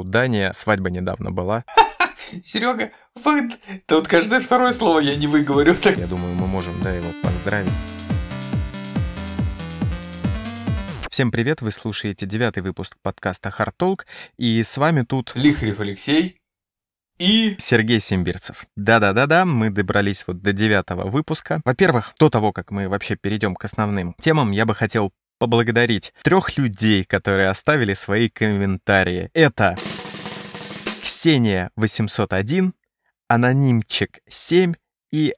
у Дани свадьба недавно была. Серега, вы... Тут каждое второе слово я не выговорю. Так... Я думаю, мы можем, да, его поздравить. Всем привет, вы слушаете девятый выпуск подкаста Hard Talk, и с вами тут Лихарев Алексей и... Сергей Симбирцев. Да-да-да-да, мы добрались вот до девятого выпуска. Во-первых, до того, как мы вообще перейдем к основным темам, я бы хотел поблагодарить трех людей, которые оставили свои комментарии. Это Ксения 801, Анонимчик 7 и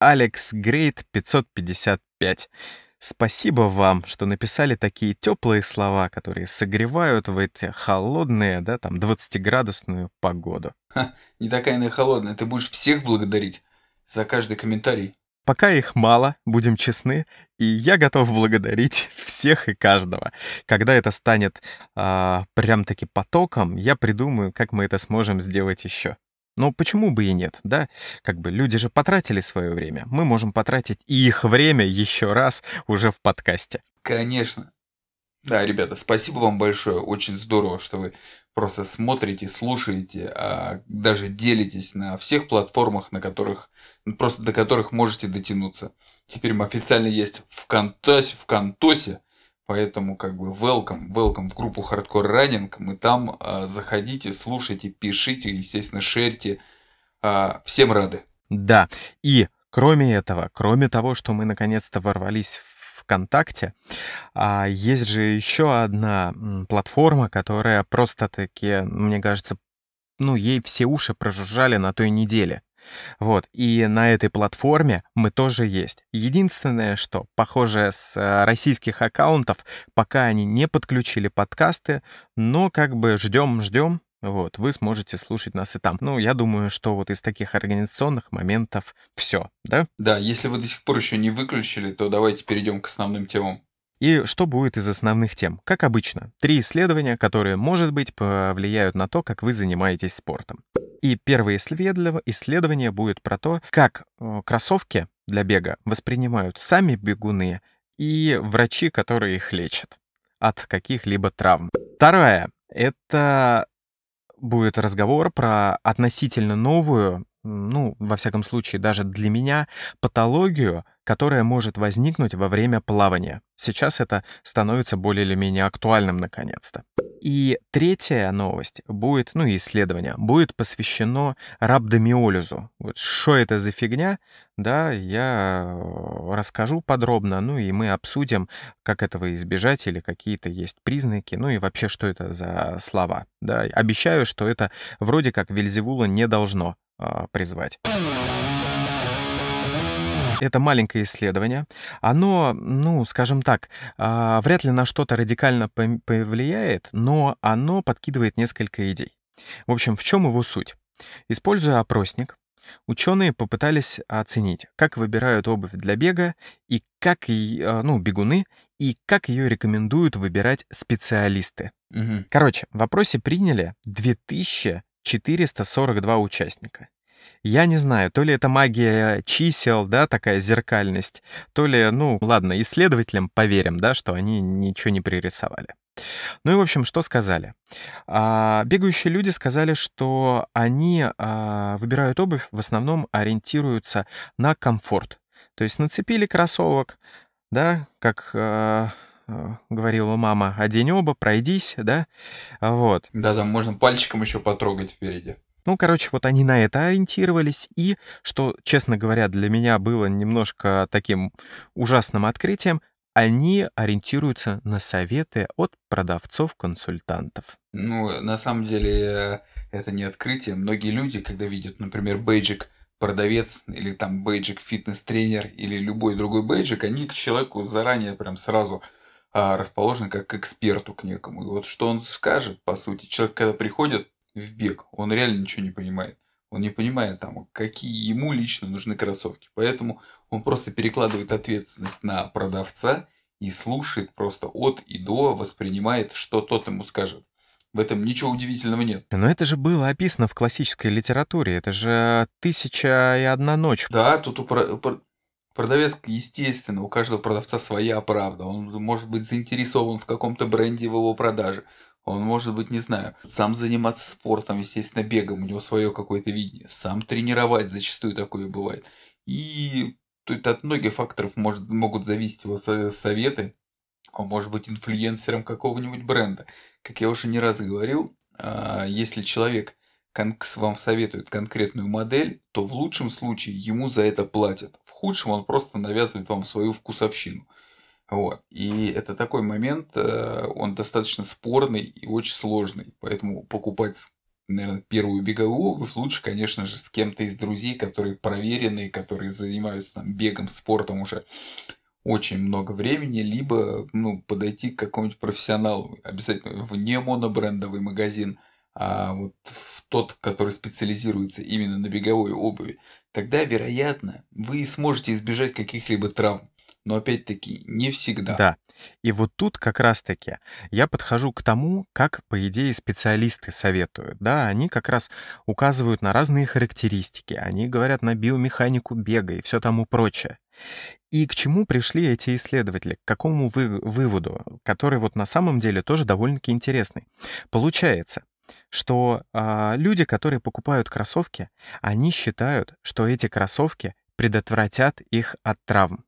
Алекс Грейт 555. Спасибо вам, что написали такие теплые слова, которые согревают в эти холодные, да, там, 20-градусную погоду. Ха, не такая она и холодная, ты будешь всех благодарить за каждый комментарий. Пока их мало, будем честны, и я готов благодарить всех и каждого. Когда это станет а, прям-таки потоком, я придумаю, как мы это сможем сделать еще. Но почему бы и нет, да? Как бы люди же потратили свое время. Мы можем потратить и их время еще раз уже в подкасте. Конечно. Да, ребята, спасибо вам большое. Очень здорово, что вы просто смотрите, слушаете, а даже делитесь на всех платформах, на которых просто до которых можете дотянуться. Теперь мы официально есть в Контосе, в Контосе, поэтому как бы welcome, welcome в группу Hardcore Running. Мы там э, заходите, слушайте, пишите, естественно, шерьте. Э, всем рады. Да, и кроме этого, кроме того, что мы наконец-то ворвались в ВКонтакте. А есть же еще одна платформа, которая просто-таки, мне кажется, ну, ей все уши прожужжали на той неделе. Вот, и на этой платформе мы тоже есть. Единственное, что, похоже, с э, российских аккаунтов пока они не подключили подкасты, но как бы ждем, ждем, вот, вы сможете слушать нас и там. Ну, я думаю, что вот из таких организационных моментов все, да? Да, если вы до сих пор еще не выключили, то давайте перейдем к основным темам. И что будет из основных тем? Как обычно, три исследования, которые, может быть, повлияют на то, как вы занимаетесь спортом. И первое исследование будет про то, как э, кроссовки для бега воспринимают сами бегуны и врачи, которые их лечат от каких-либо травм. Второе — это будет разговор про относительно новую, ну, во всяком случае, даже для меня, патологию, которая может возникнуть во время плавания. Сейчас это становится более или менее актуальным наконец-то. И третья новость будет, ну, исследование, будет посвящено рhabdomиолизу. Вот что это за фигня, да, я э, расскажу подробно, ну и мы обсудим, как этого избежать или какие-то есть признаки, ну и вообще, что это за слова. Да, обещаю, что это вроде как Вельзевула не должно э, призвать это маленькое исследование. Оно, ну, скажем так, а, вряд ли на что-то радикально повлияет, но оно подкидывает несколько идей. В общем, в чем его суть? Используя опросник, ученые попытались оценить, как выбирают обувь для бега и как, а, ну, бегуны, и как ее рекомендуют выбирать специалисты. Угу. Короче, в вопросе приняли 2442 участника. Я не знаю, то ли это магия чисел, да, такая зеркальность, то ли, ну, ладно, исследователям поверим, да, что они ничего не пририсовали. Ну и, в общем, что сказали? А, бегающие люди сказали, что они а, выбирают обувь, в основном ориентируются на комфорт. То есть нацепили кроссовок, да, как а говорила мама, одень оба, пройдись, да, вот. Да-да, можно пальчиком еще потрогать впереди. Ну, короче, вот они на это ориентировались, и, что, честно говоря, для меня было немножко таким ужасным открытием, они ориентируются на советы от продавцов-консультантов. Ну, на самом деле, это не открытие. Многие люди, когда видят, например, бейджик продавец или там бейджик фитнес-тренер или любой другой бейджик, они к человеку заранее прям сразу а, расположены как к эксперту к некому. И вот что он скажет, по сути, человек, когда приходит, в бег. Он реально ничего не понимает. Он не понимает, там, какие ему лично нужны кроссовки. Поэтому он просто перекладывает ответственность на продавца и слушает просто от и до, воспринимает, что тот ему скажет. В этом ничего удивительного нет. Но это же было описано в классической литературе. Это же «Тысяча и одна ночь». Да, тут у, про... Продавец, естественно, у каждого продавца своя правда. Он может быть заинтересован в каком-то бренде в его продаже. Он может быть, не знаю, сам заниматься спортом, естественно, бегом, у него свое какое-то видение. Сам тренировать зачастую такое бывает. И тут от многих факторов может, могут зависеть его советы. Он может быть инфлюенсером какого-нибудь бренда. Как я уже не раз говорил, а, если человек вам советует конкретную модель, то в лучшем случае ему за это платят. Худшем он просто навязывает вам свою вкусовщину. Вот. И это такой момент, э, он достаточно спорный и очень сложный. Поэтому покупать, наверное, первую беговую обувь лучше, конечно же, с кем-то из друзей, которые проверенные, которые занимаются там, бегом, спортом уже очень много времени, либо ну, подойти к какому-нибудь профессионалу, обязательно в не монобрендовый магазин, а вот в тот, который специализируется именно на беговой обуви, тогда, вероятно, вы сможете избежать каких-либо травм. Но опять-таки, не всегда. Да. И вот тут как раз-таки я подхожу к тому, как, по идее, специалисты советуют. Да, они как раз указывают на разные характеристики, они говорят на биомеханику бега и все тому прочее. И к чему пришли эти исследователи? К какому вы, выводу, который вот на самом деле тоже довольно-таки интересный? Получается, что э, люди, которые покупают кроссовки, они считают, что эти кроссовки предотвратят их от травм.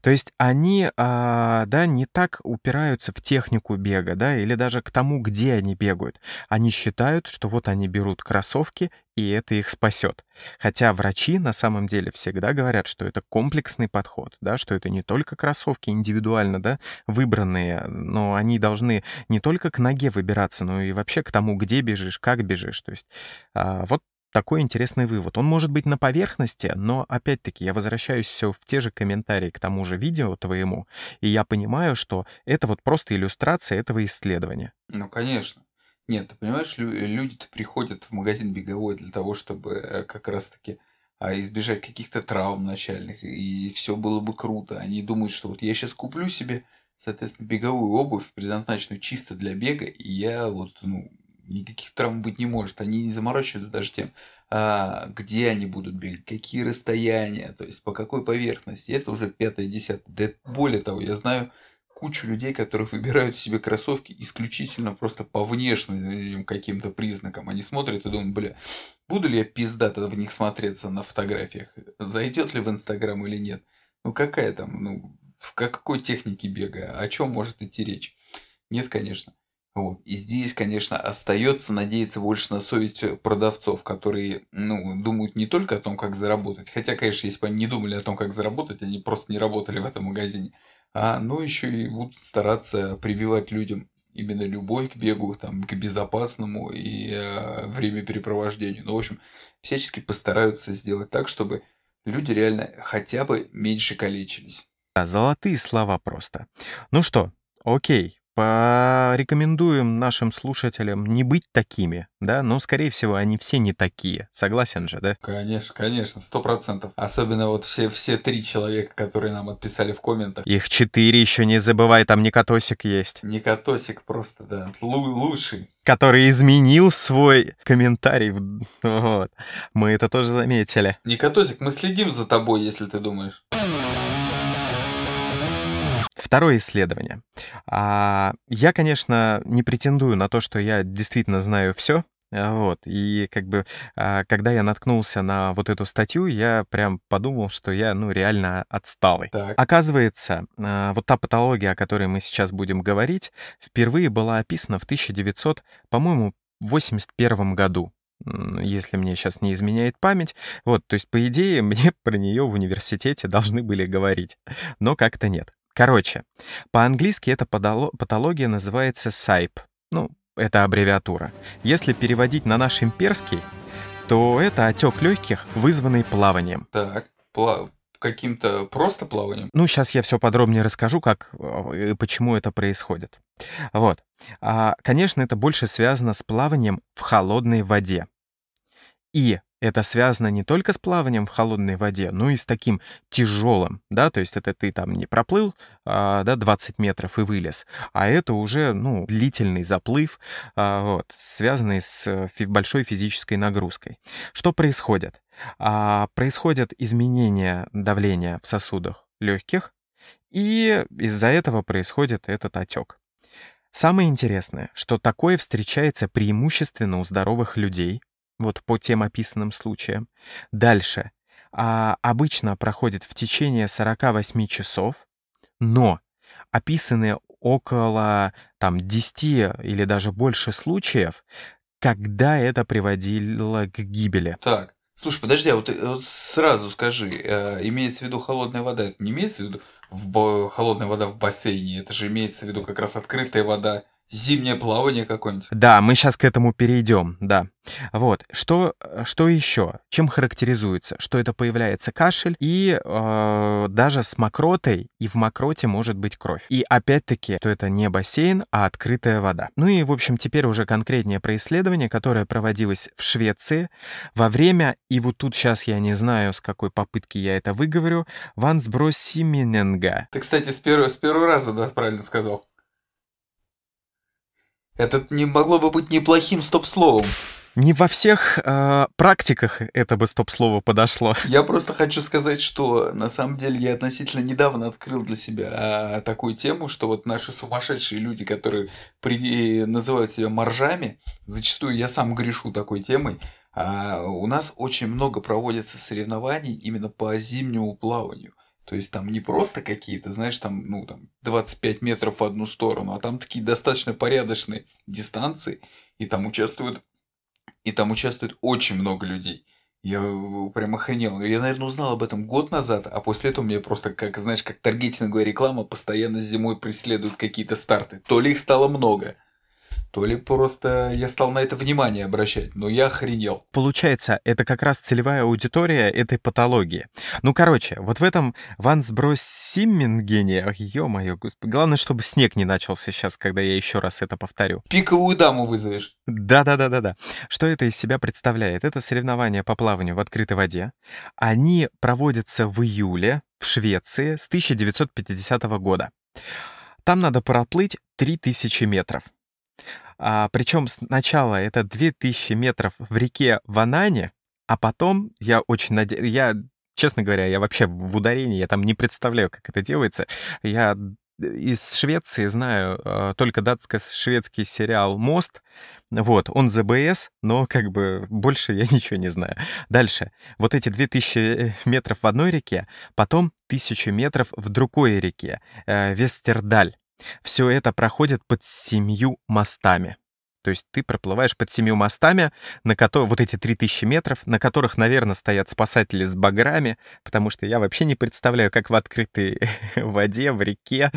То есть они, а, да, не так упираются в технику бега, да, или даже к тому, где они бегают. Они считают, что вот они берут кроссовки, и это их спасет. Хотя врачи на самом деле всегда говорят, что это комплексный подход, да, что это не только кроссовки индивидуально, да, выбранные, но они должны не только к ноге выбираться, но и вообще к тому, где бежишь, как бежишь. То есть а, вот такой интересный вывод. Он может быть на поверхности, но опять-таки я возвращаюсь все в те же комментарии к тому же видео твоему, и я понимаю, что это вот просто иллюстрация этого исследования. Ну, конечно. Нет, ты понимаешь, люди-то приходят в магазин беговой для того, чтобы э, как раз-таки а, избежать каких-то травм начальных, и все было бы круто. Они думают, что вот я сейчас куплю себе, соответственно, беговую обувь, предназначенную чисто для бега, и я вот, ну, никаких травм быть не может. Они не заморачиваются даже тем, а, где они будут бегать, какие расстояния, то есть по какой поверхности. Это уже пятое, десятое. Более того, я знаю кучу людей, которые выбирают себе кроссовки исключительно просто по внешним каким-то признакам. Они смотрят и думают, бля, буду ли я пиздато в них смотреться на фотографиях? Зайдет ли в Инстаграм или нет? Ну какая там, ну, в какой технике бега? О чем может идти речь? Нет, конечно. Вот. И здесь, конечно, остается надеяться больше на совесть продавцов, которые ну, думают не только о том, как заработать. Хотя, конечно, если бы они не думали о том, как заработать, они просто не работали в этом магазине. А ну еще и будут стараться прививать людям именно любовь к бегу, там, к безопасному и э, времяпрепровождению. Ну, в общем, всячески постараются сделать так, чтобы люди реально хотя бы меньше калечились. Золотые слова просто. Ну что, окей, Порекомендуем нашим слушателям не быть такими, да, но, скорее всего, они все не такие. Согласен же, да? Конечно, конечно, сто процентов. Особенно вот все, все три человека, которые нам отписали в комментах. Их четыре еще не забывай, там Никотосик есть. Никотосик просто, да, лу- лучший. Который изменил свой комментарий. Вот. Мы это тоже заметили. Никотосик, мы следим за тобой, если ты думаешь. Второе исследование. А, я, конечно, не претендую на то, что я действительно знаю все, вот. И как бы, а, когда я наткнулся на вот эту статью, я прям подумал, что я, ну, реально отсталый. Так. Оказывается, а, вот та патология, о которой мы сейчас будем говорить, впервые была описана в 1900, по-моему, 81 году если мне сейчас не изменяет память. Вот, то есть, по идее, мне про нее в университете должны были говорить, но как-то нет. Короче, по-английски эта патология называется SAIP. Ну, это аббревиатура. Если переводить на наш имперский, то это отек легких, вызванный плаванием. Так, плав каким-то просто плаванием? Ну, сейчас я все подробнее расскажу, как э, и почему это происходит. Вот. А, конечно, это больше связано с плаванием в холодной воде. И это связано не только с плаванием в холодной воде, но и с таким тяжелым, да, то есть это ты там не проплыл, а, да, 20 метров и вылез, а это уже, ну, длительный заплыв, а, вот, связанный с фи- большой физической нагрузкой. Что происходит? А, происходят изменения давления в сосудах легких, и из-за этого происходит этот отек. Самое интересное, что такое встречается преимущественно у здоровых людей, вот по тем описанным случаям. Дальше. А, обычно проходит в течение 48 часов, но описаны около там 10 или даже больше случаев, когда это приводило к гибели. Так, слушай, подожди, а вот, э, вот сразу скажи, э, имеется в виду холодная вода, это не имеется в виду в холодная вода в бассейне, это же имеется в виду как раз открытая вода, зимнее плавание какое-нибудь. Да, мы сейчас к этому перейдем, да. Вот, что, э, что еще? Чем характеризуется? Что это появляется кашель и э, даже с мокротой, и в мокроте может быть кровь. И опять-таки, что это не бассейн, а открытая вода. Ну и, в общем, теперь уже конкретнее про исследование, которое проводилось в Швеции во время, и вот тут сейчас я не знаю, с какой попытки я это выговорю, Вансбросимененга. Ты, кстати, с первого, с первого раза, да, правильно сказал. Это не могло бы быть неплохим стоп-словом. Не во всех э, практиках это бы стоп-слово подошло. Я просто хочу сказать, что на самом деле я относительно недавно открыл для себя а, такую тему, что вот наши сумасшедшие люди, которые при... называют себя моржами, зачастую я сам грешу такой темой, а у нас очень много проводится соревнований именно по зимнему плаванию. То есть там не просто какие-то, знаешь, там, ну, там 25 метров в одну сторону, а там такие достаточно порядочные дистанции, и там участвуют, и там участвует очень много людей. Я прям охренел. Я, наверное, узнал об этом год назад, а после этого мне просто, как, знаешь, как таргетинговая реклама, постоянно зимой преследуют какие-то старты. То ли их стало много, то ли просто я стал на это внимание обращать, но я охренел. Получается, это как раз целевая аудитория этой патологии. Ну, короче, вот в этом Вансбросиммингене, ё-моё, господи, главное, чтобы снег не начался сейчас, когда я еще раз это повторю. Пиковую даму вызовешь. Да-да-да-да-да. Что это из себя представляет? Это соревнования по плаванию в открытой воде. Они проводятся в июле в Швеции с 1950 года. Там надо проплыть 3000 метров. А, причем сначала это 2000 метров в реке Ванане, а потом я очень надеюсь... Я, честно говоря, я вообще в ударении, я там не представляю, как это делается. Я из Швеции знаю э, только датско-шведский сериал «Мост». Вот, он ЗБС, но как бы больше я ничего не знаю. Дальше. Вот эти 2000 метров в одной реке, потом 1000 метров в другой реке, э, Вестердаль. Все это проходит под семью мостами. То есть ты проплываешь под семью мостами, на которых вот эти 3000 метров, на которых, наверное, стоят спасатели с баграми, потому что я вообще не представляю, как в открытой воде, в реке,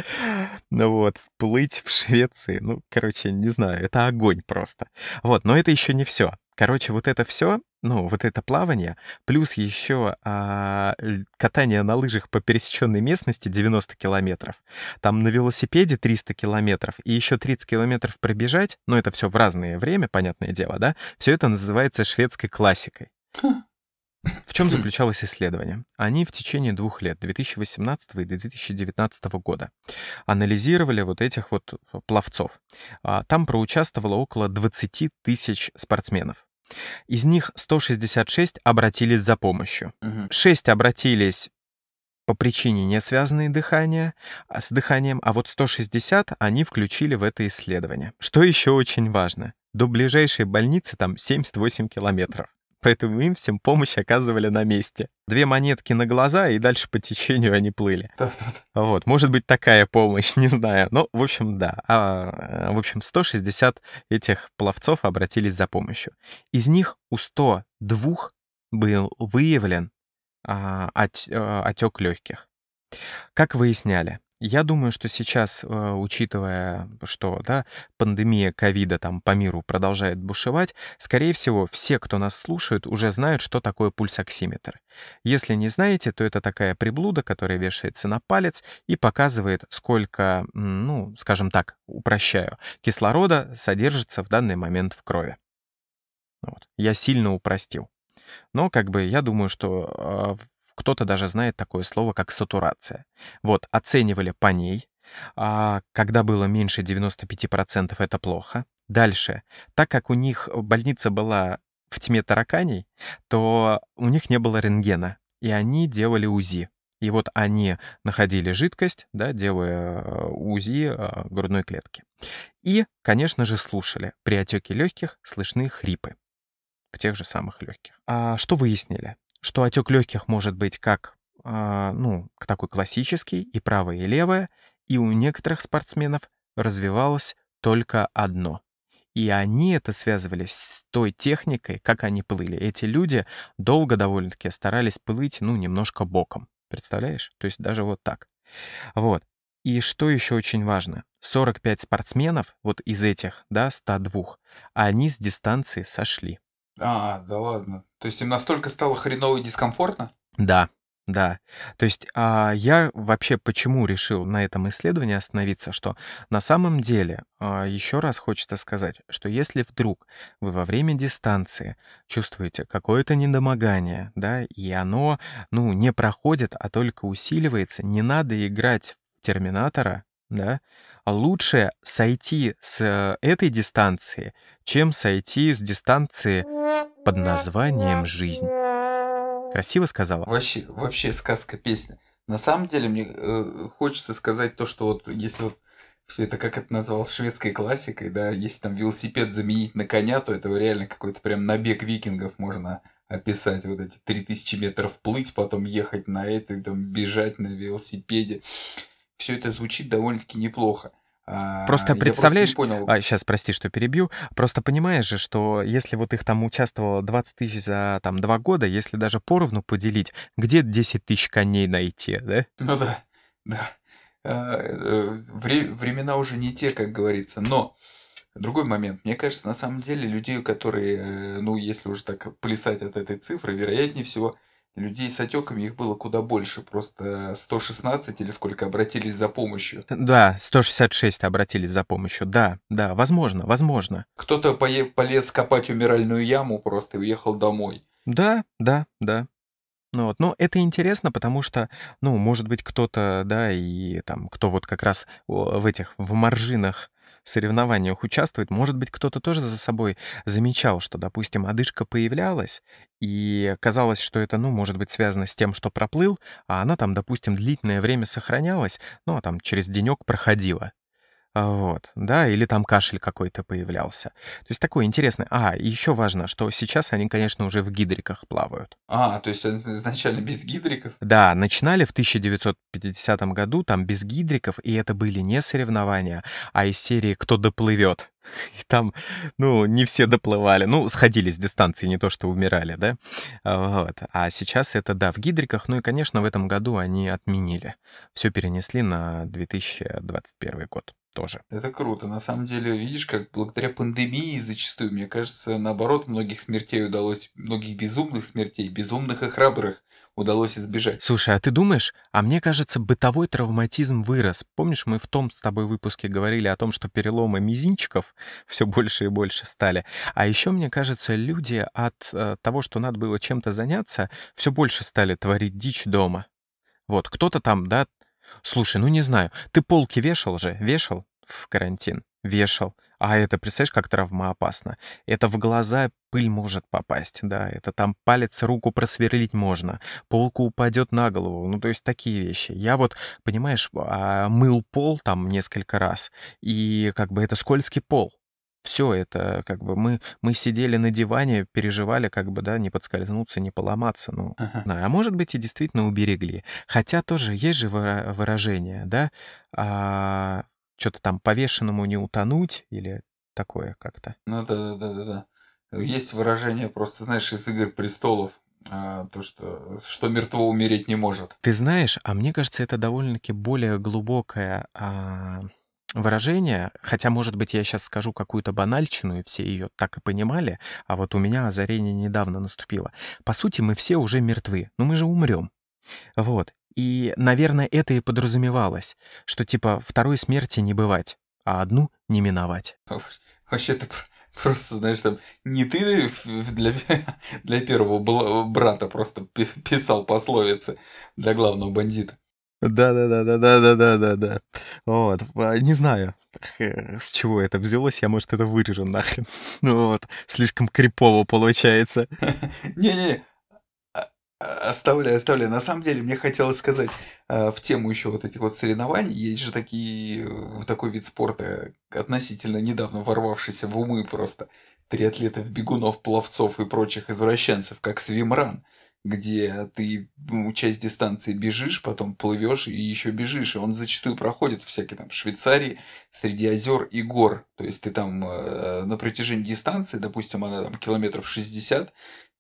ну вот, плыть в Швеции. Ну, короче, не знаю, это огонь просто. Вот, но это еще не все. Короче, вот это все, ну, вот это плавание, плюс еще а, катание на лыжах по пересеченной местности 90 километров, там на велосипеде 300 километров и еще 30 километров пробежать, ну, это все в разное время, понятное дело, да, все это называется шведской классикой. В чем заключалось исследование? Они в течение двух лет, 2018 и 2019 года, анализировали вот этих вот пловцов. А, там проучаствовало около 20 тысяч спортсменов. Из них 166 обратились за помощью. Мгм. 6 обратились по причине не связанной дыхания, а с дыханием, а вот 160 они включили в это исследование. Что еще очень важно? До ближайшей больницы там 78 километров. Поэтому им всем помощь оказывали на месте. Две монетки на глаза, и дальше по течению они плыли. Вот, может быть, такая помощь, не знаю. Ну, в общем, да. А, в общем, 160 этих пловцов обратились за помощью. Из них у 102 был выявлен а, от- а, отек легких. Как выясняли? Я думаю, что сейчас, э, учитывая, что да, пандемия ковида там по миру продолжает бушевать, скорее всего, все, кто нас слушает, уже знают, что такое пульсоксиметр. Если не знаете, то это такая приблуда, которая вешается на палец и показывает, сколько, ну, скажем так, упрощаю, кислорода содержится в данный момент в крови. Вот. Я сильно упростил. Но как бы я думаю, что э, кто-то даже знает такое слово, как сатурация. Вот, оценивали по ней. А когда было меньше 95%, это плохо. Дальше, так как у них больница была в тьме тараканей, то у них не было рентгена, и они делали УЗИ. И вот они находили жидкость, да, делая э, УЗИ э, грудной клетки. И, конечно же, слушали. При отеке легких слышны хрипы в тех же самых легких. А что выяснили? Что отек легких может быть как а, ну, такой классический, и правое, и левое, и у некоторых спортсменов развивалось только одно. И они это связывали с той техникой, как они плыли. Эти люди долго довольно-таки старались плыть, ну, немножко боком. Представляешь? То есть даже вот так. Вот. И что еще очень важно, 45 спортсменов, вот из этих, да, 102, они с дистанции сошли. А, да ладно. То есть им настолько стало хреново и дискомфортно? Да, да. То есть а, я вообще почему решил на этом исследовании остановиться, что на самом деле, а, еще раз хочется сказать, что если вдруг вы во время дистанции чувствуете какое-то недомогание, да, и оно, ну, не проходит, а только усиливается, не надо играть в Терминатора, да, а лучше сойти с э, этой дистанции, чем сойти с дистанции под названием «Жизнь». Красиво сказала? Вообще, вообще сказка, песня. На самом деле мне э, хочется сказать то, что вот если вот все это, как это назвал, шведской классикой, да, если там велосипед заменить на коня, то это реально какой-то прям набег викингов можно описать. Вот эти 3000 метров плыть, потом ехать на это, там, бежать на велосипеде все это звучит довольно-таки неплохо. Просто а, представляешь, просто понял. А, сейчас прости, что перебью, просто понимаешь же, что если вот их там участвовало 20 тысяч за там два года, если даже поровну поделить, где 10 тысяч коней найти, да? Ну да, да. А, э, вре- времена уже не те, как говорится, но другой момент. Мне кажется, на самом деле людей, которые, э, ну, если уже так плясать от этой цифры, вероятнее всего, Людей с отеками их было куда больше, просто 116 или сколько обратились за помощью. Да, 166 обратились за помощью, да, да, возможно, возможно. Кто-то полез копать умиральную яму просто и уехал домой. Да, да, да. Ну вот, но это интересно, потому что, ну, может быть, кто-то, да, и там, кто вот как раз в этих, в маржинах соревнованиях участвует, может быть, кто-то тоже за собой замечал, что, допустим, одышка появлялась, и казалось, что это, ну, может быть связано с тем, что проплыл, а она там, допустим, длительное время сохранялась, ну, а там через денек проходила. А, вот, да, или там кашель какой-то появлялся. То есть такое интересное. А, еще важно, что сейчас они, конечно, уже в гидриках плавают. А, то есть изначально без гидриков? Да, начинали в 1950 году там без гидриков, и это были не соревнования, а из серии «Кто доплывет». И там, ну, не все доплывали. Ну, сходили с дистанции, не то что умирали, да? А, вот. А сейчас это, да, в гидриках. Ну и, конечно, в этом году они отменили. Все перенесли на 2021 год тоже. Это круто. На самом деле, видишь, как благодаря пандемии зачастую, мне кажется, наоборот, многих смертей удалось, многих безумных смертей, безумных и храбрых удалось избежать. Слушай, а ты думаешь, а мне кажется, бытовой травматизм вырос. Помнишь, мы в том с тобой выпуске говорили о том, что переломы мизинчиков все больше и больше стали. А еще, мне кажется, люди от э, того, что надо было чем-то заняться, все больше стали творить дичь дома. Вот, кто-то там, да, Слушай, ну не знаю, ты полки вешал же? Вешал в карантин? Вешал. А это, представляешь, как травмоопасно? Это в глаза пыль может попасть, да, это там палец, руку просверлить можно, полку упадет на голову, ну, то есть такие вещи. Я вот, понимаешь, а, мыл пол там несколько раз, и как бы это скользкий пол, все это, как бы, мы, мы сидели на диване, переживали, как бы, да, не подскользнуться, не поломаться, ну, ага. да, а может быть и действительно уберегли. Хотя тоже есть же выражение, да, а, что-то там повешенному не утонуть или такое как-то. Ну да, да, да, да. Есть выражение просто, знаешь, из «Игр престолов», а, то, что, что мертво умереть не может. Ты знаешь, а мне кажется, это довольно-таки более глубокое а, выражение, хотя, может быть, я сейчас скажу какую-то банальщину, и все ее так и понимали, а вот у меня озарение недавно наступило. По сути, мы все уже мертвы, но мы же умрем. Вот. И, наверное, это и подразумевалось, что типа второй смерти не бывать, а одну не миновать. Вообще ты Просто, знаешь, там не ты для, для первого брата просто писал пословицы для главного бандита. Да-да-да-да-да-да-да-да. Вот. А, не знаю, э, с чего это взялось, я, может, это вырежу нахрен. Ну вот, слишком крипово получается. Не-не, оставляю, оставляю. На самом деле, мне хотелось сказать в тему еще вот этих вот соревнований. Есть же такие, в такой вид спорта, относительно недавно ворвавшийся в умы просто триатлетов, бегунов, пловцов и прочих извращенцев, как свимран где ты ну, часть дистанции бежишь, потом плывешь и еще бежишь. И он зачастую проходит всякие там Швейцарии среди озер и гор. То есть ты там э, на протяжении дистанции, допустим, она там километров 60,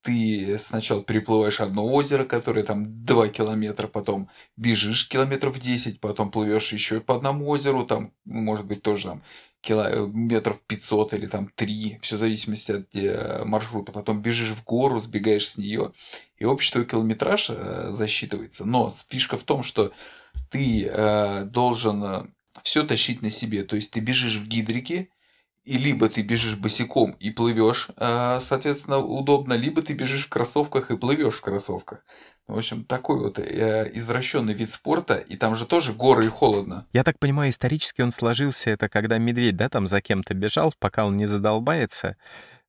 ты сначала переплываешь одно озеро, которое там 2 километра, потом бежишь километров 10, потом плывешь еще по одному озеру, там, может быть, тоже там километров 500 или там 3, все в зависимости от э, маршрута. Потом бежишь в гору, сбегаешь с нее, и общий твой километраж э, засчитывается. Но фишка в том, что ты э, должен все тащить на себе. То есть ты бежишь в гидрике, и либо ты бежишь босиком и плывешь, соответственно, удобно, либо ты бежишь в кроссовках и плывешь в кроссовках. В общем, такой вот э, извращенный вид спорта, и там же тоже горы и холодно. Я так понимаю, исторически он сложился, это когда медведь, да, там за кем-то бежал, пока он не задолбается.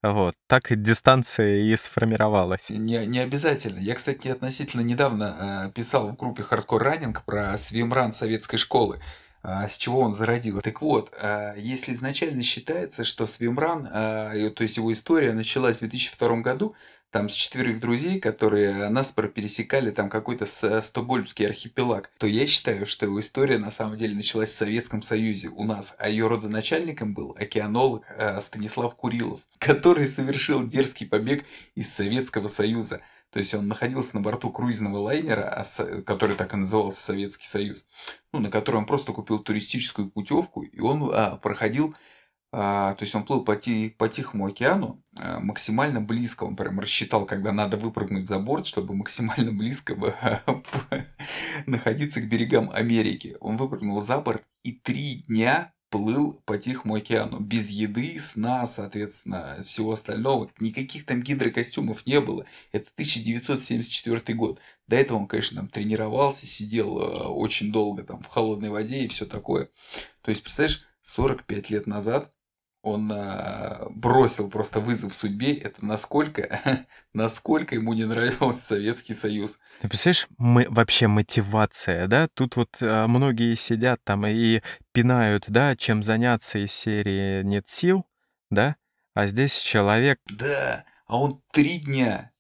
Вот, так дистанция и сформировалась. Не, не обязательно. Я, кстати, относительно недавно э, писал в группе Hardcore Running про свимран советской школы э, с чего он зародил. Так вот, э, если изначально считается, что свимран, э, то есть его история началась в 2002 году, там с четверых друзей, которые нас пересекали там какой-то стокгольмский архипелаг, то я считаю, что его история на самом деле началась в Советском Союзе у нас, а ее родоначальником был океанолог Станислав Курилов, который совершил дерзкий побег из Советского Союза. То есть он находился на борту круизного лайнера, а который так и назывался Советский Союз, ну, на котором он просто купил туристическую путевку, и он а, проходил а, то есть он плыл по, по Тихому океану а, максимально близко. Он прям рассчитал, когда надо выпрыгнуть за борт, чтобы максимально близко находиться к берегам Америки. Он выпрыгнул за борт и три дня плыл по Тихому океану. Без еды, сна, соответственно, всего остального. Никаких там гидрокостюмов не было. Это 1974 год. До этого он, конечно, там тренировался, сидел а, очень долго там в холодной воде и все такое. То есть, представляешь, 45 лет назад он а, бросил просто вызов судьбе, это насколько, насколько ему не нравился Советский Союз. Ты представляешь, мы, вообще мотивация, да? Тут вот а, многие сидят там и пинают, да, чем заняться из серии «нет сил», да? А здесь человек... Да, а он три дня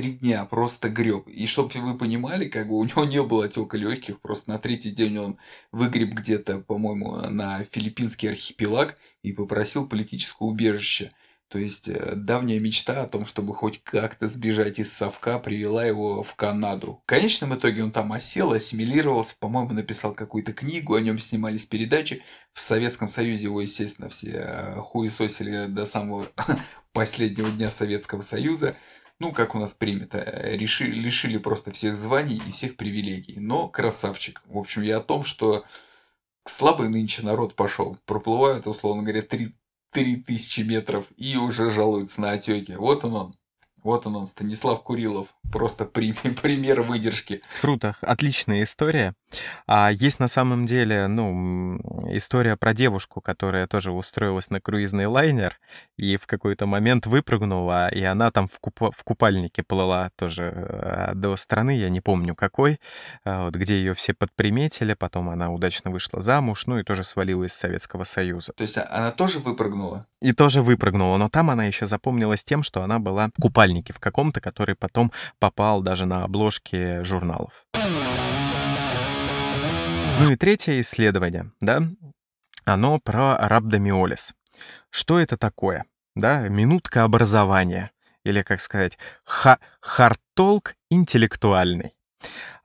три дня просто греб. И чтобы вы понимали, как бы у него не было отека легких, просто на третий день он выгреб где-то, по-моему, на филиппинский архипелаг и попросил политическое убежище. То есть э, давняя мечта о том, чтобы хоть как-то сбежать из совка, привела его в Канаду. В конечном итоге он там осел, ассимилировался, по-моему, написал какую-то книгу, о нем снимались передачи. В Советском Союзе его, естественно, все э, хуесосили до самого последнего дня Советского Союза ну, как у нас принято, э, решили, лишили просто всех званий и всех привилегий. Но красавчик. В общем, я о том, что слабый нынче народ пошел. Проплывают, условно говоря, 3, 3 тысячи метров и уже жалуются на отеки. Вот он он. Вот он, он, Станислав Курилов. Просто пример выдержки. Круто, отличная история. А есть на самом деле, ну, история про девушку, которая тоже устроилась на круизный лайнер и в какой-то момент выпрыгнула, и она там в, куп в купальнике плыла тоже э, до страны, я не помню какой, а вот, где ее все подприметили, потом она удачно вышла замуж, ну и тоже свалила из Советского Союза. То есть а, она тоже выпрыгнула? И тоже выпрыгнула, но там она еще запомнилась тем, что она была в купальнике в каком-то, который потом попал даже на обложки журналов. Ну и третье исследование, да, оно про рhabdomyolis. Что это такое? Да, минутка образования, или, как сказать, ха хартолк интеллектуальный.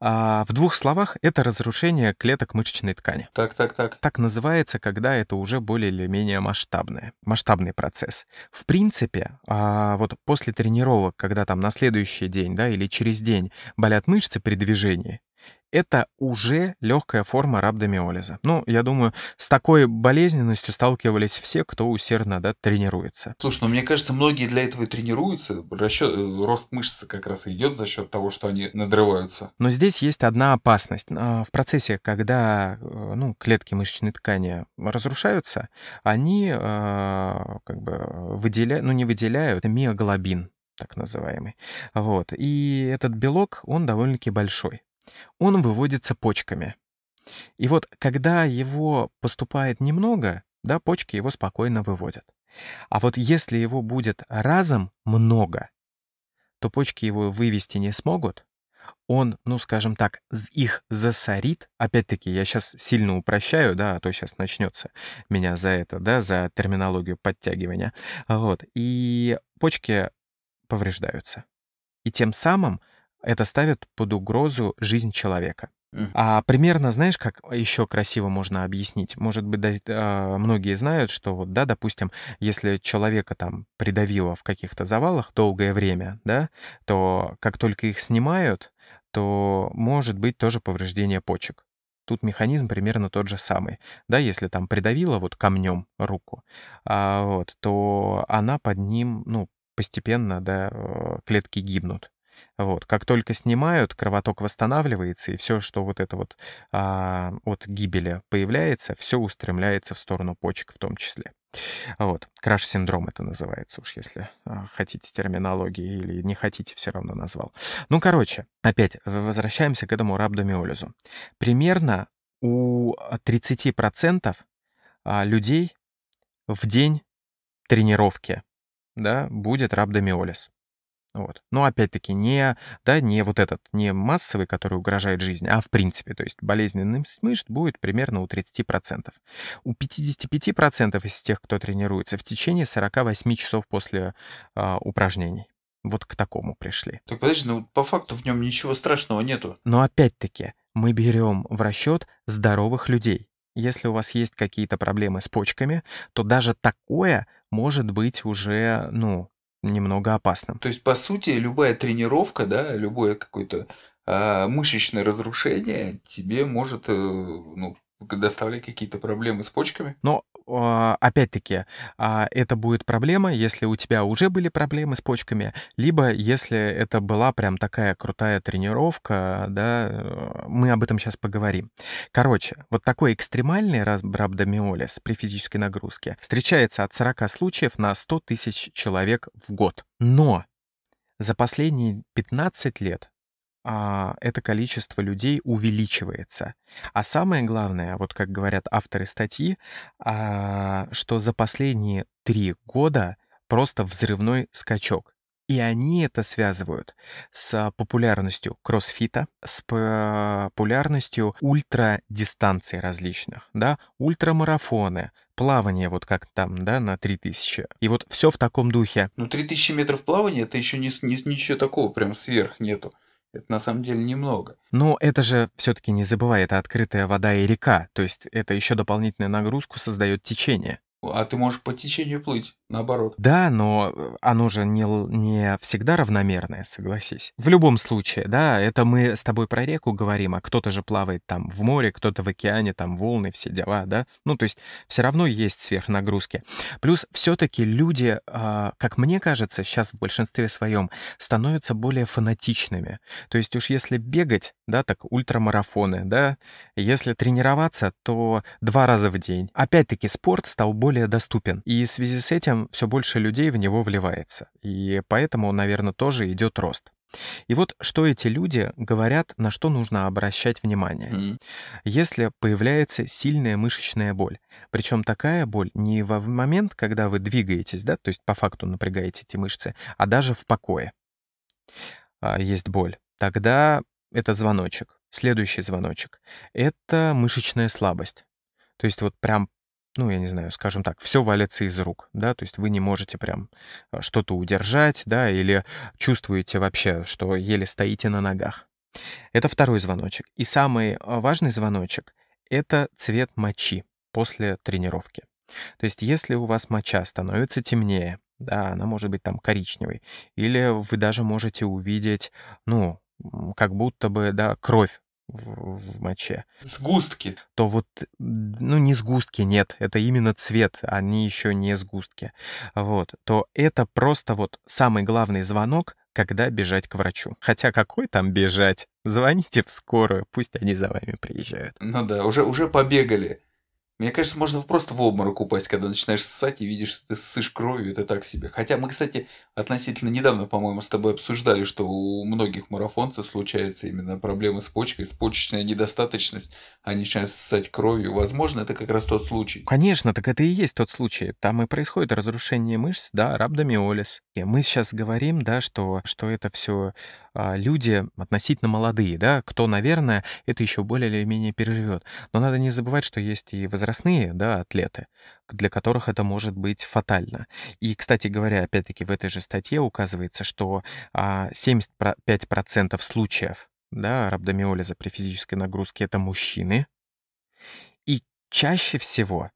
А в двух словах, это разрушение клеток мышечной ткани. Так, так, так. Так называется, когда это уже более или менее масштабное, масштабный процесс. В принципе, а вот после тренировок, когда там на следующий день, да, или через день болят мышцы при движении, это уже легкая форма рhabdomиолиза. Ну, я думаю, с такой болезненностью сталкивались все, кто усердно да, тренируется. Слушай, ну мне кажется, многие для этого и тренируются. Расчет, э, рост мышц как раз идет за счет того, что они надрываются. Но здесь есть одна опасность. А, в процессе, когда э, ну, клетки мышечной ткани разрушаются, они а, как бы выделяют, ну не выделяют миоглобин, так называемый. Вот. И этот белок, он довольно-таки большой он выводится почками. И вот когда его поступает немного, да, почки его спокойно выводят. А вот если его будет разом много, то почки его вывести не смогут, он, ну, скажем так, их засорит. Опять-таки, я сейчас сильно упрощаю, да, а то сейчас начнется меня за это, да, за терминологию подтягивания. Вот. И почки повреждаются. И тем самым это ставит под угрозу жизнь человека. А примерно, знаешь, как еще красиво можно объяснить? Может быть, да, э, многие знают, что вот, да, допустим, если человека там придавило в каких-то завалах долгое время, да, то как только их снимают, то может быть тоже повреждение почек. Тут механизм примерно тот же самый. Да, если там придавило вот камнем руку, а, вот, то она под ним, ну, постепенно, да, э, клетки гибнут. Вот. Как только снимают, кровоток восстанавливается, и все, что вот это вот а, от гибели появляется, все устремляется в сторону почек в том числе. Вот. Краш-синдром это называется, уж если а, хотите терминологии или не хотите, все равно назвал. Ну, короче, опять возвращаемся к этому рhabdomиолизу. Примерно у 30% а, людей в день тренировки да, будет рhabdomиолиз. Вот. Но опять-таки не, да, не вот этот, не массовый, который угрожает жизни, а в принципе, то есть болезненный мышц будет примерно у 30%. У 55% из тех, кто тренируется, в течение 48 часов после а, упражнений. Вот к такому пришли. Так подожди, ну по факту в нем ничего страшного нету. Но опять-таки мы берем в расчет здоровых людей. Если у вас есть какие-то проблемы с почками, то даже такое может быть уже, ну, немного опасным. То есть, по сути, любая тренировка, да, любое какое-то а, мышечное разрушение тебе может э, ну, доставлять какие-то проблемы с почками. Но опять-таки, а, это будет проблема, если у тебя уже были проблемы с почками, либо если это была прям такая крутая тренировка, да, э, мы об этом сейчас поговорим. Короче, вот такой экстремальный рhabdomиолиз при физической нагрузке встречается от 40 случаев на 100 тысяч человек в год. Но за последние 15 лет а, это количество людей увеличивается. А самое главное, вот как говорят авторы статьи, а, что за последние три года просто взрывной скачок. И они это связывают с популярностью кроссфита, с популярностью ультрадистанций различных, да, ультрамарафоны, плавание вот как там, да, на 3000. И вот все в таком духе. Ну, 3000 метров плавания, это еще не, не, ничего такого прям сверх нету. Это на самом деле немного. Но это же все-таки не забывай, это открытая вода и река, то есть это еще дополнительную нагрузку создает течение. А ты можешь по течению плыть, наоборот. Да, но э, оно же не, не всегда равномерное, согласись. В любом случае, да, это мы с тобой про реку говорим, а кто-то же плавает там в море, кто-то в океане, там волны, все дела, да. Ну, то есть все равно есть сверхнагрузки. Плюс все-таки люди, а, как мне кажется, сейчас в большинстве своем становятся более фанатичными. То есть уж если бегать, да, так ультрамарафоны, да, если тренироваться, то два раза в день. Опять-таки спорт стал более более доступен. И в связи с этим все больше людей в него вливается. И поэтому, наверное, тоже идет рост. И вот что эти люди говорят, на что нужно обращать внимание. Mm-hmm. Если появляется сильная мышечная боль, причем такая боль не в момент, когда вы двигаетесь, да, то есть по факту напрягаете эти мышцы, а даже в покое а, есть боль, тогда это звоночек. Следующий звоночек — это мышечная слабость. То есть вот прям ну, я не знаю, скажем так, все валится из рук, да, то есть вы не можете прям э, что-то удержать, да, или чувствуете вообще, что еле стоите на ногах. Это второй звоночек. И самый э, важный звоночек — это цвет мочи после тренировки. То есть если у вас моча становится темнее, да, она может быть там коричневой, или вы даже можете увидеть, ну, как будто бы, да, кровь в, в моче, Сгустки. то вот, ну, не сгустки, нет, это именно цвет, они еще не сгустки, вот, то это просто вот самый главный звонок, когда бежать к врачу. Хотя какой там бежать? Звоните в скорую, пусть они за вами приезжают. Ну да, уже, уже побегали. Мне кажется, можно просто в обморок упасть, когда начинаешь ссать и видишь, что ты ссышь кровью, это так себе. Хотя мы, кстати, относительно недавно, по-моему, с тобой обсуждали, что у многих марафонцев случаются именно проблемы с почкой, с почечная недостаточность, они начинают ссать кровью. Возможно, это как раз тот случай. Конечно, так это и есть тот случай. Там и происходит разрушение мышц, да, рhabdomиолиз. И мы сейчас говорим, да, что, что это все люди относительно молодые, да, кто, наверное, это еще более или менее переживет. Но надо не забывать, что есть и возрастные, да, атлеты, для которых это может быть фатально. И, кстати говоря, опять-таки в этой же статье указывается, что 75% случаев да, рhabdomиолиза при физической нагрузке — это мужчины. И чаще всего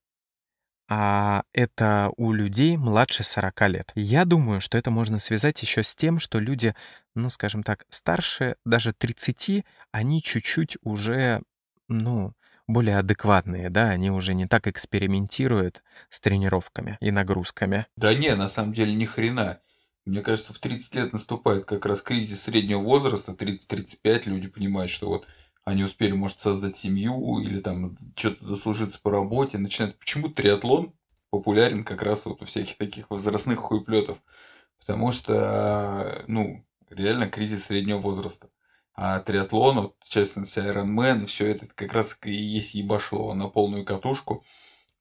а это у людей младше 40 лет. Я думаю, что это можно связать еще с тем, что люди, ну, скажем так, старше даже 30, они чуть-чуть уже, ну, более адекватные, да, они уже не так экспериментируют с тренировками и нагрузками. Да не, на самом деле ни хрена. Мне кажется, в 30 лет наступает как раз кризис среднего возраста, 30-35, люди понимают, что вот они успели, может, создать семью или там что-то заслужиться по работе, начинают... Почему триатлон популярен как раз вот у всяких таких возрастных хуеплетов? Потому что, ну, реально кризис среднего возраста. А триатлон, вот, в частности, Ironman, все это как раз и есть ебашло на полную катушку.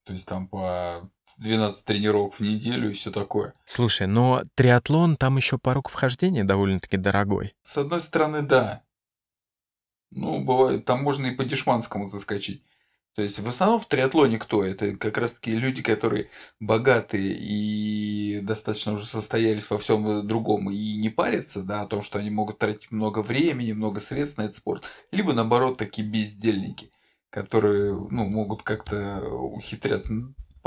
То есть там по 12 тренировок в неделю и все такое. Слушай, но триатлон там еще порог вхождения довольно-таки дорогой. С одной стороны, да. Ну, бывает, там можно и по дешманскому заскочить. То есть в основном в триатлоне кто? Это как раз таки люди, которые богатые и достаточно уже состоялись во всем другом и не парятся, да, о том, что они могут тратить много времени, много средств на этот спорт. Либо наоборот такие бездельники, которые ну, могут как-то ухитряться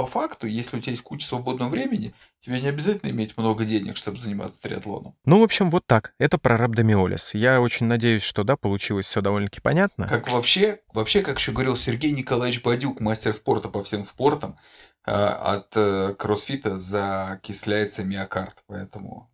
по факту, если у тебя есть куча свободного времени, тебе не обязательно иметь много денег, чтобы заниматься триатлоном. Ну, в общем, вот так. Это про рhabdomиолиз. Я очень надеюсь, что, да, получилось все довольно-таки понятно. Как вообще, вообще, как еще говорил Сергей Николаевич Бадюк, мастер спорта по всем спортам, а, от э, кроссфита закисляется миокард, поэтому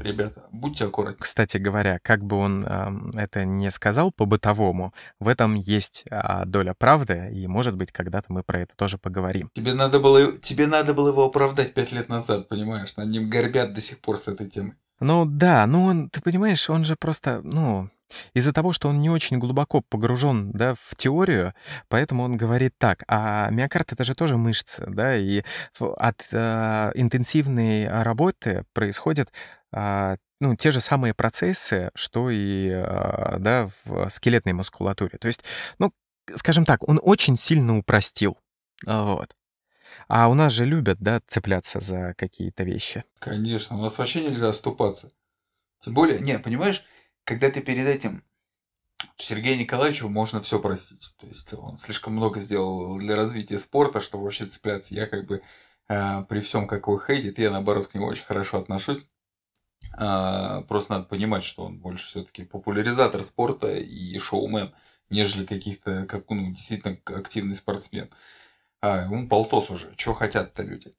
Ребята, будьте аккуратны. Кстати говоря, как бы он э, это не сказал по-бытовому, в этом есть э, доля правды, и, может быть, когда-то мы про это тоже поговорим. Тебе надо было, тебе надо было его оправдать пять лет назад, понимаешь? Над ним горбят до сих пор с этой темой. Ну да, ну он, ты понимаешь, он же просто, ну, из-за того, что он не очень глубоко погружен да, в теорию, поэтому он говорит так, а миокард это же тоже мышцы, да, и от э, интенсивной работы происходят э, ну, те же самые процессы, что и э, да, в скелетной мускулатуре. То есть, ну, скажем так, он очень сильно упростил. Вот. А у нас же любят, да, цепляться за какие-то вещи. Конечно, у нас вообще нельзя оступаться. Тем более, не, понимаешь, когда ты перед этим Сергею Николаевичу можно все простить. То есть он слишком много сделал для развития спорта, чтобы вообще цепляться. Я как бы э, при всем, как его хейтит, я наоборот к нему очень хорошо отношусь. Э, просто надо понимать, что он больше все-таки популяризатор спорта и шоумен, нежели каких-то, как ну, действительно активный спортсмен. А, он полтос уже. Чего хотят-то люди?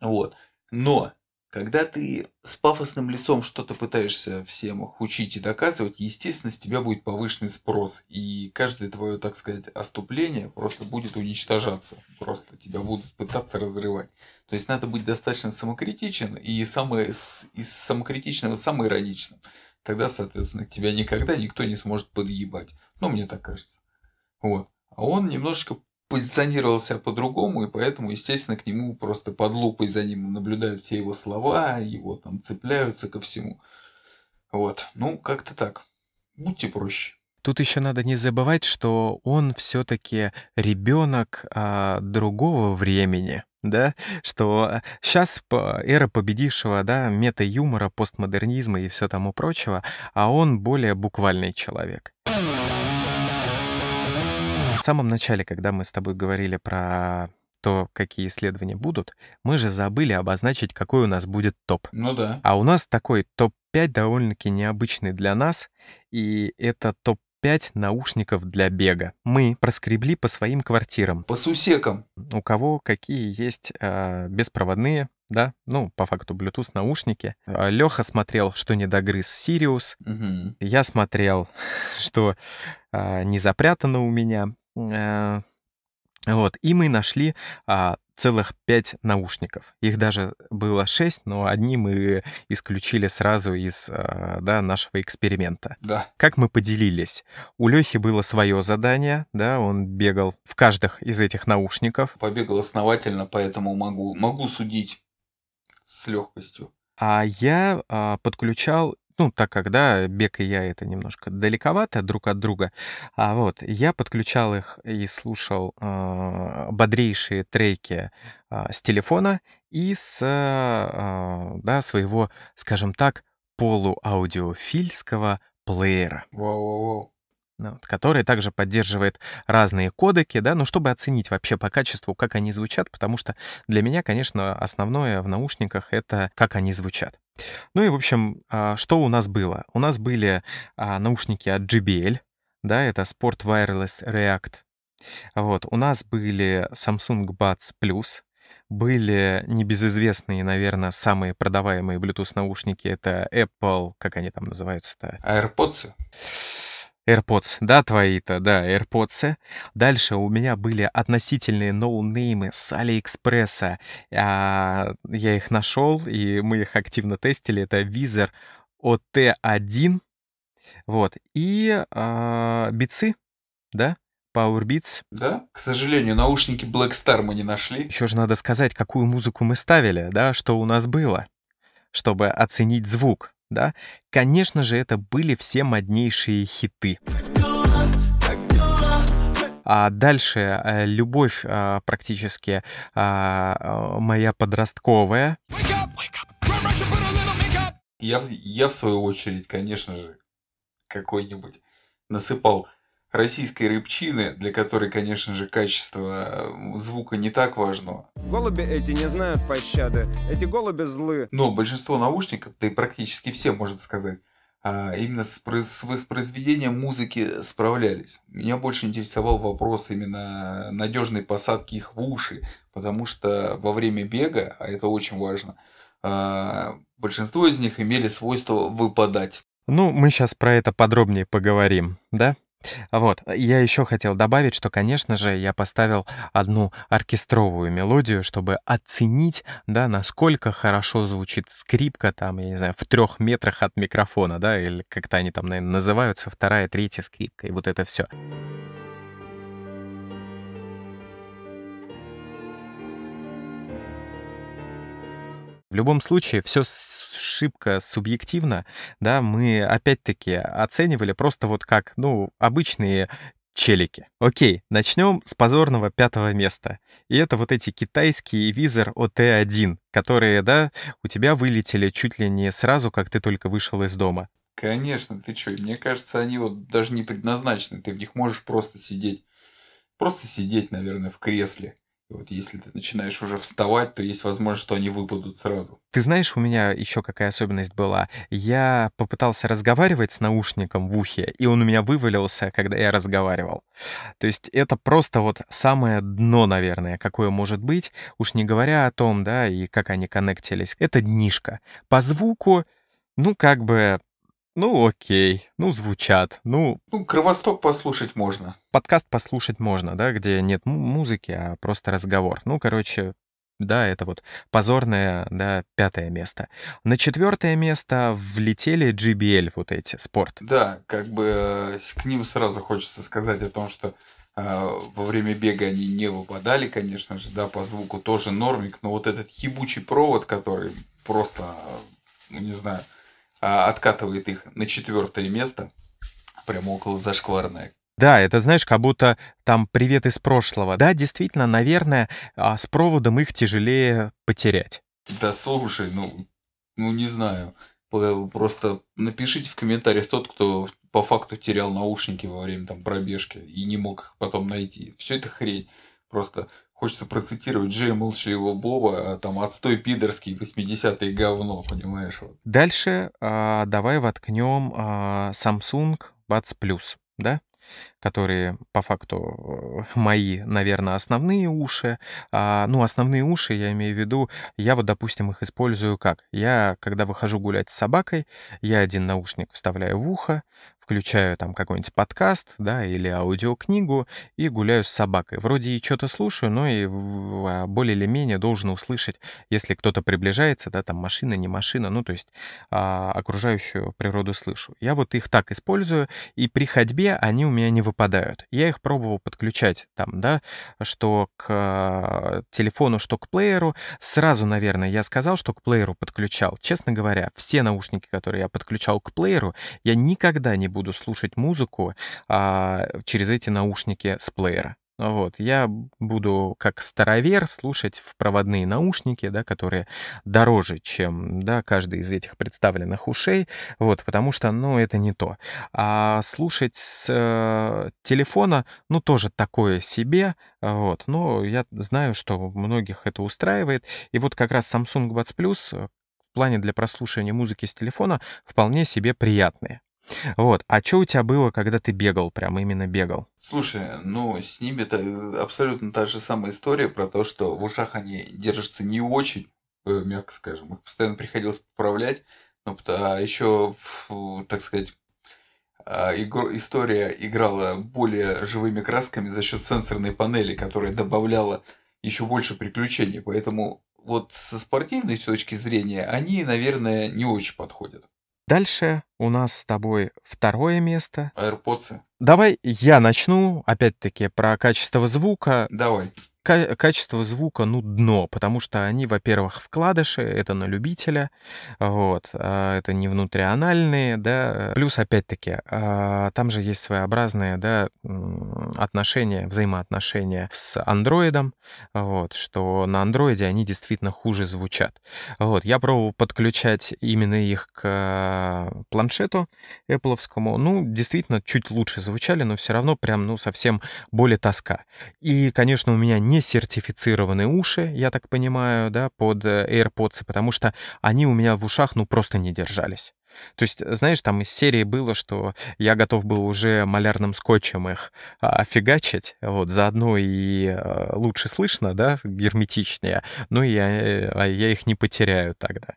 Вот. Но когда ты с пафосным лицом что-то пытаешься всем учить и доказывать, естественно, с тебя будет повышенный спрос. И каждое твое, так сказать, оступление просто будет уничтожаться. Просто тебя будут пытаться разрывать. То есть надо быть достаточно самокритичен и самое, из самокритичного самоироничным. Тогда, соответственно, тебя никогда никто не сможет подъебать. Ну, мне так кажется. Вот. А он немножечко позиционировал себя по-другому, и поэтому, естественно, к нему просто под лупой за ним наблюдают все его слова, его там цепляются ко всему. Вот, ну, как-то так. Будьте проще. Тут еще надо не забывать, что он все-таки ребенок а, другого времени, да, что сейчас эра победившего, да, мета-юмора, постмодернизма и все тому прочего, а он более буквальный человек. В самом начале, когда мы с тобой говорили про то, какие исследования будут, мы же забыли обозначить, какой у нас будет топ. Ну да. А у нас такой топ-5 довольно-таки необычный для нас, и это топ-5 пять наушников для бега. Мы проскребли по своим квартирам. По сусекам. У кого какие есть э, беспроводные, да, ну, по факту Bluetooth наушники. Леха смотрел, что не догрыз Сириус. Угу. Я смотрел, что э, не запрятано у меня. Э, вот, и мы нашли а, целых пять наушников. Их даже было шесть, но одни мы исключили сразу из а, да, нашего эксперимента. Да. Как мы поделились? У Лехи было свое задание, да, он бегал в каждых из этих наушников. Побегал основательно, поэтому могу, могу судить с легкостью. А я а, подключал ну, так как, да, бег и я это немножко далековато друг от друга, а вот, я подключал их и слушал э, бодрейшие треки э, с телефона и с, э, да, своего, скажем так, полуаудиофильского плеера. Вау-вау-вау. Ну, вот, который также поддерживает разные кодеки, да, ну, чтобы оценить вообще по качеству, как они звучат, потому что для меня, конечно, основное в наушниках — это как они звучат. Ну и, в общем, а, что у нас было? У нас были а, наушники от JBL, да, это Sport Wireless React. Вот, у нас были Samsung Buds Plus, были небезызвестные, наверное, самые продаваемые Bluetooth наушники, это Apple, как они там называются-то? AirPods? AirPods, да, твои-то, да, AirPods. Дальше у меня были относительные ноунеймы с Алиэкспресса. А, я их нашел, и мы их активно тестили. Это Визер OT1, вот, и а, бицы, да, Power Beats. Да, к сожалению, наушники Black Star мы не нашли. Еще же надо сказать, какую музыку мы ставили, да, что у нас было, чтобы оценить звук да, конечно же, это были все моднейшие хиты. А дальше э, любовь а, практически а, моя подростковая. Я, я в свою очередь, конечно же, какой-нибудь насыпал российской рыбчины, для которой, конечно же, качество э, звука не так важно. Голуби эти не знают пощады, эти голуби злы. Но большинство наушников, да и практически все, можно сказать, а, именно с, с воспроизведением музыки справлялись. Меня больше интересовал вопрос именно надежной посадки их в уши, потому что во время бега, а это очень важно, а, большинство из них имели свойство выпадать. Ну, мы сейчас про это подробнее поговорим, да? Вот, я еще хотел добавить, что, конечно же, я поставил одну оркестровую мелодию, чтобы оценить, да, насколько хорошо звучит скрипка, там, я не знаю, в трех метрах от микрофона, да, или как-то они там, наверное, называются, вторая, третья скрипка, и вот это все. В любом случае, все шибко субъективно, да, мы опять-таки оценивали просто вот как, ну, обычные челики. Окей, начнем с позорного пятого места. И это вот эти китайские визор ОТ-1, которые, да, у тебя вылетели чуть ли не сразу, как ты только вышел из дома. Конечно, ты что, мне кажется, они вот даже не предназначены, ты в них можешь просто сидеть. Просто сидеть, наверное, в кресле. Вот если ты начинаешь уже вставать, то есть возможность, что они выпадут сразу. Ты знаешь, у меня еще какая особенность была? Я попытался разговаривать с наушником в ухе, и он у меня вывалился, когда я разговаривал. То есть это просто вот самое дно, наверное, какое может быть, уж не говоря о том, да, и как они коннектились. Это днишко. По звуку, ну, как бы ну окей, ну звучат, ну... Ну, Кровосток послушать можно. Подкаст послушать можно, да, где нет музыки, а просто разговор. Ну, короче, да, это вот позорное, да, пятое место. На четвертое место влетели GBL, вот эти, спорт. Да, как бы э, к ним сразу хочется сказать о том, что э, во время бега они не выпадали, конечно же, да, по звуку тоже нормик, но вот этот ебучий провод, который просто, ну, не знаю, откатывает их на четвертое место, прямо около зашкварное. Да, это знаешь, как будто там привет из прошлого. Да, действительно, наверное, а, с проводом их тяжелее потерять. Да слушай, ну, ну не знаю. Просто напишите в комментариях тот, кто по факту терял наушники во время там пробежки и не мог их потом найти. Все это хрень. Просто хочется процитировать Джея Молчаливого Боба, а там отстой пидорский, 80-е говно, понимаешь? Вот. Дальше а, давай воткнем а, Samsung Buds Plus. да, которые по факту э, мои, наверное, основные уши. А, ну, основные уши, я имею в виду, я вот, допустим, их использую как? Я, когда выхожу гулять с собакой, я один наушник вставляю в ухо, включаю там какой-нибудь подкаст, да, или аудиокнигу и гуляю с собакой. Вроде и что-то слушаю, но и а, более или менее должен услышать, если кто-то приближается, да, там машина, не машина, ну, то есть а, окружающую природу слышу. Я вот их так использую, и при ходьбе они у меня не выпадают. Я их пробовал подключать там, да, что к а, телефону, что к плееру. Сразу, наверное, я сказал, что к плееру подключал. Честно говоря, все наушники, которые я подключал к плееру, я никогда не буду слушать музыку а, через эти наушники с плеера. Вот, я буду как старовер слушать в проводные наушники, да, которые дороже, чем, да, каждый из этих представленных ушей, вот, потому что, ну, это не то. А слушать с э, телефона, ну, тоже такое себе, вот, но я знаю, что многих это устраивает, и вот как раз Samsung Buds Plus э, в плане для прослушивания музыки с телефона вполне себе приятные. Вот. А что у тебя было, когда ты бегал, прям именно бегал? Слушай, ну, с ними это э, абсолютно та же самая история про то, что в ушах они держатся не очень, э, мягко скажем. Их постоянно приходилось поправлять. Ну, а еще, так сказать, а, история играла более живыми красками за счет сенсорной панели, которая добавляла еще больше приключений. Поэтому вот со спортивной точки зрения они, наверное, не очень подходят. Дальше у нас с тобой второе место. AirPods. Давай я начну, опять-таки, про качество звука. Давай качество звука, ну, дно, потому что они, во-первых, вкладыши, это на любителя, вот, а это не внутрианальные, да, плюс, опять-таки, а, там же есть своеобразные, да, отношения, взаимоотношения с андроидом, вот, что на андроиде они действительно хуже звучат. Вот, я пробовал подключать именно их к планшету Apple, ну, действительно, чуть лучше звучали, но все равно прям, ну, совсем более тоска. И, конечно, у меня не не сертифицированные уши, я так понимаю, да, под э, AirPods, потому что они у меня в ушах, ну, просто не держались. То есть, знаешь, там из серии было, что я готов был уже малярным скотчем их а, фигачить, вот, заодно и а, лучше слышно, да, герметичнее, но я, э, а я их не потеряю тогда.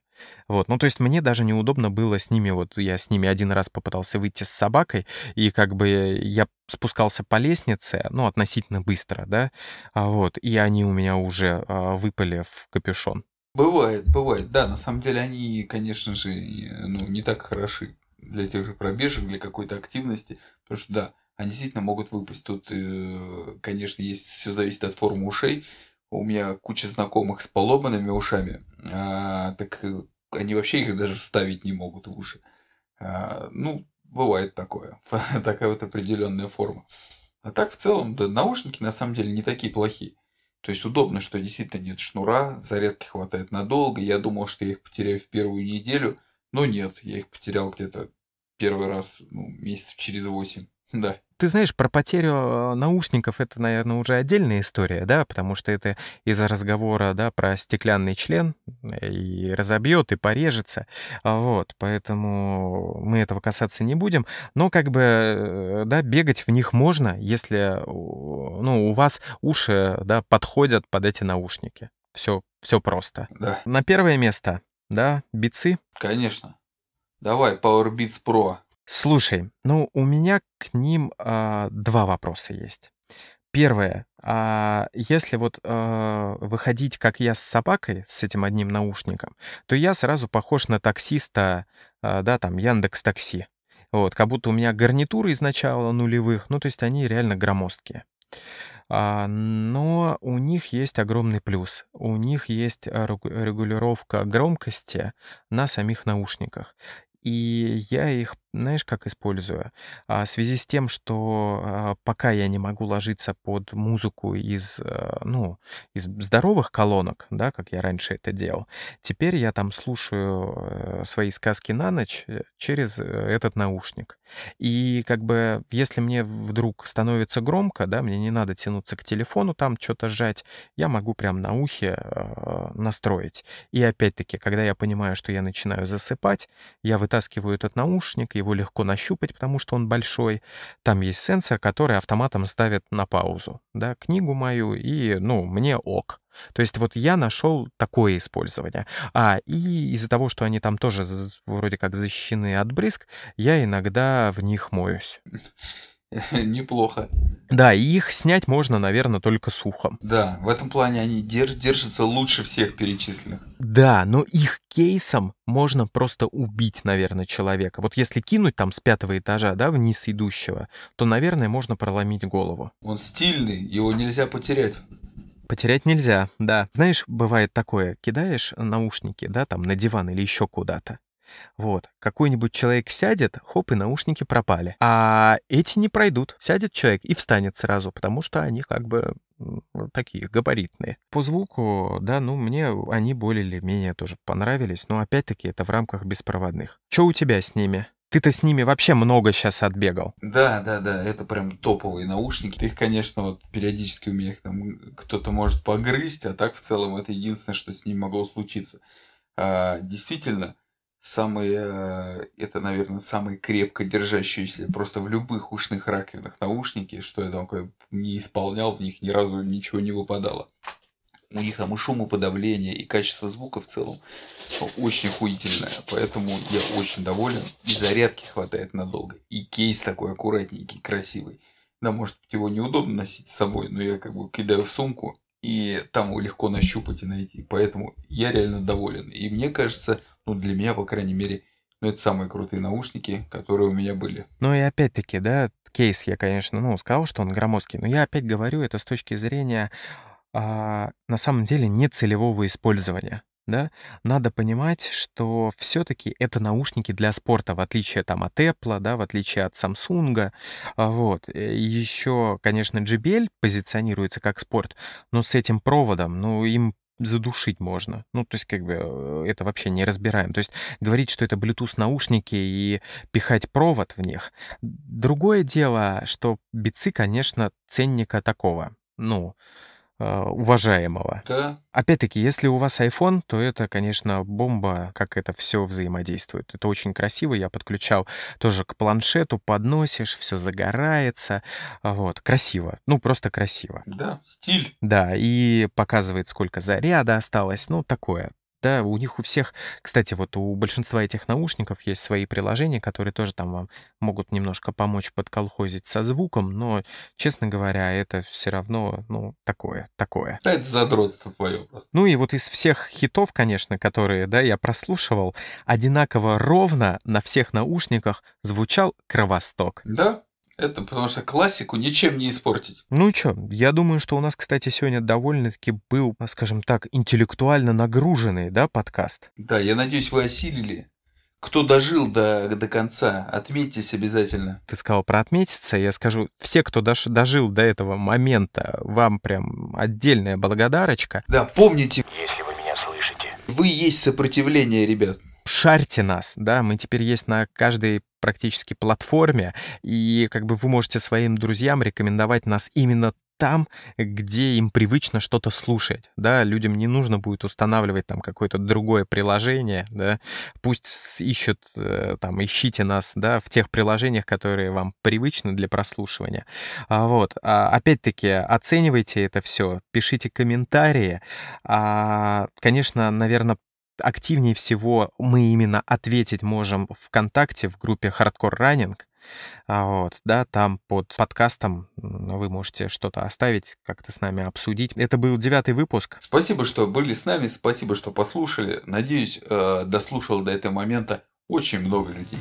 Вот, ну то есть мне даже неудобно было с ними, вот я с ними один раз попытался выйти с собакой, и как бы я спускался по лестнице, ну относительно быстро, да, а вот, и они у меня уже а, выпали в капюшон. Бывает, бывает, да, на самом деле они, конечно же, ну не так хороши для тех же пробежек, для какой-то активности, потому что да, они действительно могут выпасть. Тут, э, конечно, есть все зависит от формы ушей. У меня куча знакомых с поломанными ушами, а, так э, они вообще их даже вставить не могут в уши. А, ну, бывает такое, такая вот определенная форма. А так в целом, да, наушники на самом деле не такие плохие. То есть удобно, что действительно нет шнура, зарядки хватает надолго. Я думал, что я их потеряю в первую неделю, но нет, я их потерял где-то первый раз ну, месяцев через восемь. Да. Ты знаешь, про потерю э, наушников это, наверное, уже отдельная история, да, потому что это из-за разговора, да, про стеклянный член э, и разобьет, и порежется, а вот, поэтому мы этого касаться не будем, но как бы, э, да, бегать в них можно, если, ну, у вас уши, да, подходят под эти наушники. Все, все просто. Да. На первое место, да, бицы. Конечно. Давай, Power Beats Pro. Слушай, ну у меня к ним а, два вопроса есть. Первое, а если вот а, выходить, как я с собакой, с этим одним наушником, то я сразу похож на таксиста, а, да, там, Яндекс Такси. Вот, как будто у меня гарнитуры из нулевых, ну, то есть они реально громоздкие. А, но у них есть огромный плюс. У них есть регулировка громкости на самих наушниках. И я их знаешь, как использую? А, в связи с тем, что а, пока я не могу ложиться под музыку из, а, ну, из здоровых колонок, да, как я раньше это делал, теперь я там слушаю э, свои сказки на ночь э, через этот наушник. И как бы, если мне вдруг становится громко, да, мне не надо тянуться к телефону, там что-то сжать, я могу прям на ухе настроить. И опять-таки, когда я понимаю, что я начинаю засыпать, я вытаскиваю этот наушник, его легко нащупать, потому что он большой. Там есть сенсор, который автоматом ставит на паузу, да, книгу мою, и, ну, мне ок. То есть вот я нашел такое использование. А, и из-за того, что они там тоже вроде как защищены от брызг, я иногда в них моюсь. Неплохо. Да, и их снять можно, наверное, только сухом. Да, в этом плане они держ- держатся лучше всех перечисленных. Да, но их кейсом можно просто убить, наверное, человека. Вот если кинуть там с пятого этажа, да, вниз идущего, то, наверное, можно проломить голову. Он стильный, его нельзя потерять. Потерять нельзя, да. Знаешь, бывает такое, кидаешь наушники, да, там на диван или еще куда-то. Вот, какой-нибудь человек сядет, хоп, и наушники пропали. А эти не пройдут. Сядет человек и встанет сразу, потому что они как бы такие габаритные. По звуку, да, ну, мне они более или менее тоже понравились, но опять-таки это в рамках беспроводных. Что у тебя с ними? Ты-то с ними вообще много сейчас отбегал. Да, да, да, это прям топовые наушники. Их, конечно, вот периодически у меня их там кто-то может погрызть, а так в целом это единственное, что с ним могло случиться. А, действительно, самые, э, это, наверное, самые крепко держащиеся просто в любых ушных раковинах наушники, что я там не исполнял, в них ни разу ничего не выпадало у них там и шумоподавление, и качество звука в целом очень охуительное. Поэтому я очень доволен. И зарядки хватает надолго. И кейс такой аккуратненький, красивый. Да, может быть, его неудобно носить с собой, но я как бы кидаю в сумку, и там его легко нащупать и найти. Поэтому я реально доволен. И мне кажется, ну для меня, по крайней мере, ну, это самые крутые наушники, которые у меня были. Ну и опять-таки, да, кейс я, конечно, ну, сказал, что он громоздкий, но я опять говорю это с точки зрения а, на самом деле нет целевого использования. Да? Надо понимать, что все-таки это наушники для спорта, в отличие там от Apple, да, в отличие от Samsung. А, вот. Э, Еще, конечно, JBL позиционируется как спорт, но с этим проводом, ну, им задушить можно. Ну, то есть, как бы, э, это вообще не разбираем. То есть, говорить, что это Bluetooth наушники и пихать провод в них. Другое дело, что бицы, конечно, ценника такого. Ну, уважаемого. Да. Опять-таки, если у вас iPhone, то это, конечно, бомба, как это все взаимодействует. Это очень красиво. Я подключал тоже к планшету, подносишь, все загорается. Вот, красиво. Ну, просто красиво. Да, стиль. Да, и показывает, сколько заряда осталось. Ну, такое. Да, у них у всех, кстати, вот у большинства этих наушников есть свои приложения, которые тоже там вам могут немножко помочь подколхозить со звуком, но, честно говоря, это все равно, ну, такое, такое. Да, это задротство твое просто. Ну и вот из всех хитов, конечно, которые, да, я прослушивал, одинаково ровно на всех наушниках звучал «Кровосток». Да, это потому что классику ничем не испортить. Ну что, я думаю, что у нас, кстати, сегодня довольно-таки был, скажем так, интеллектуально нагруженный, да, подкаст. Да, я надеюсь, вы осилили. Кто дожил до, до конца, отметьтесь обязательно. Ты сказал про отметиться, я скажу, все, кто дош, дожил до этого момента, вам прям отдельная благодарочка. Да, помните, если вы меня слышите, вы есть сопротивление, ребят шарьте нас, да, мы теперь есть на каждой практически платформе, и как бы вы можете своим друзьям рекомендовать нас именно там, где им привычно что-то слушать, да, людям не нужно будет устанавливать там какое-то другое приложение, да, пусть ищут, э, там, ищите нас, да, в тех приложениях, которые вам привычны для прослушивания, а вот, а, опять-таки, оценивайте это все, пишите комментарии, а, конечно, наверное, активнее всего мы именно ответить можем ВКонтакте в группе Hardcore Running. А вот, да, там под подкастом вы можете что-то оставить, как-то с нами обсудить. Это был девятый выпуск. Спасибо, что были с нами, спасибо, что послушали. Надеюсь, э, дослушал до этого момента очень много людей.